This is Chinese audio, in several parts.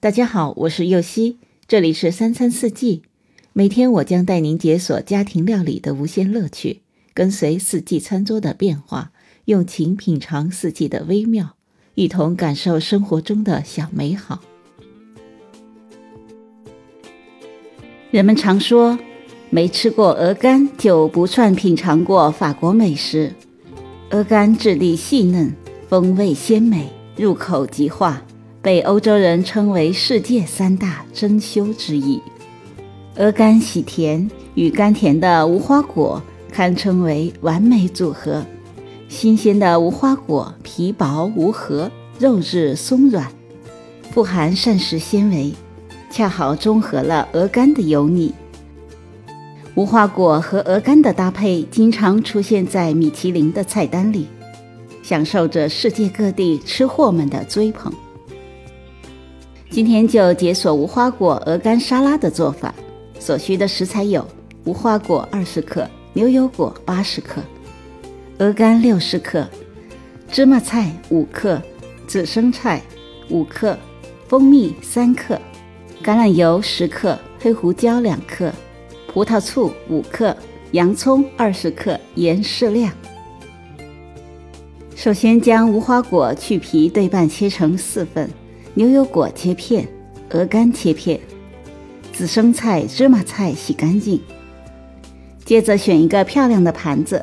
大家好，我是右希，这里是三餐四季。每天我将带您解锁家庭料理的无限乐趣，跟随四季餐桌的变化，用情品尝四季的微妙，一同感受生活中的小美好。人们常说，没吃过鹅肝就不算品尝过法国美食。鹅肝质地细嫩，风味鲜美，入口即化。被欧洲人称为世界三大珍馐之一，鹅肝喜甜与甘甜的无花果堪称为完美组合。新鲜的无花果皮薄无核，肉质松软，富含膳食纤维，恰好中和了鹅肝的油腻。无花果和鹅肝的搭配经常出现在米其林的菜单里，享受着世界各地吃货们的追捧。今天就解锁无花果鹅肝沙拉的做法。所需的食材有：无花果二十克、牛油果八十克、鹅肝六十克、芝麻菜五克、紫生菜五克、蜂蜜三克、橄榄油十克、黑胡椒两克、葡萄醋五克、洋葱二十克、盐适量。首先将无花果去皮对半切成四份。牛油果切片，鹅肝切片，紫生菜、芝麻菜洗干净。接着选一个漂亮的盘子，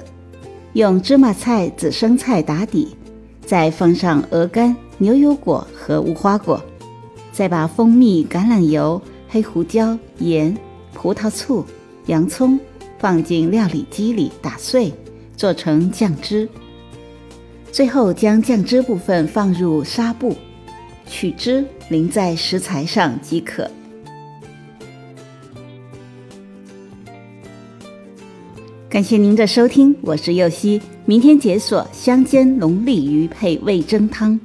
用芝麻菜、紫生菜打底，再放上鹅肝、牛油果和无花果，再把蜂蜜、橄榄油、黑胡椒、盐、葡萄醋、洋葱放进料理机里打碎，做成酱汁。最后将酱汁部分放入纱布。取汁淋在食材上即可。感谢您的收听，我是右希，明天解锁香煎龙利鱼配味噌汤。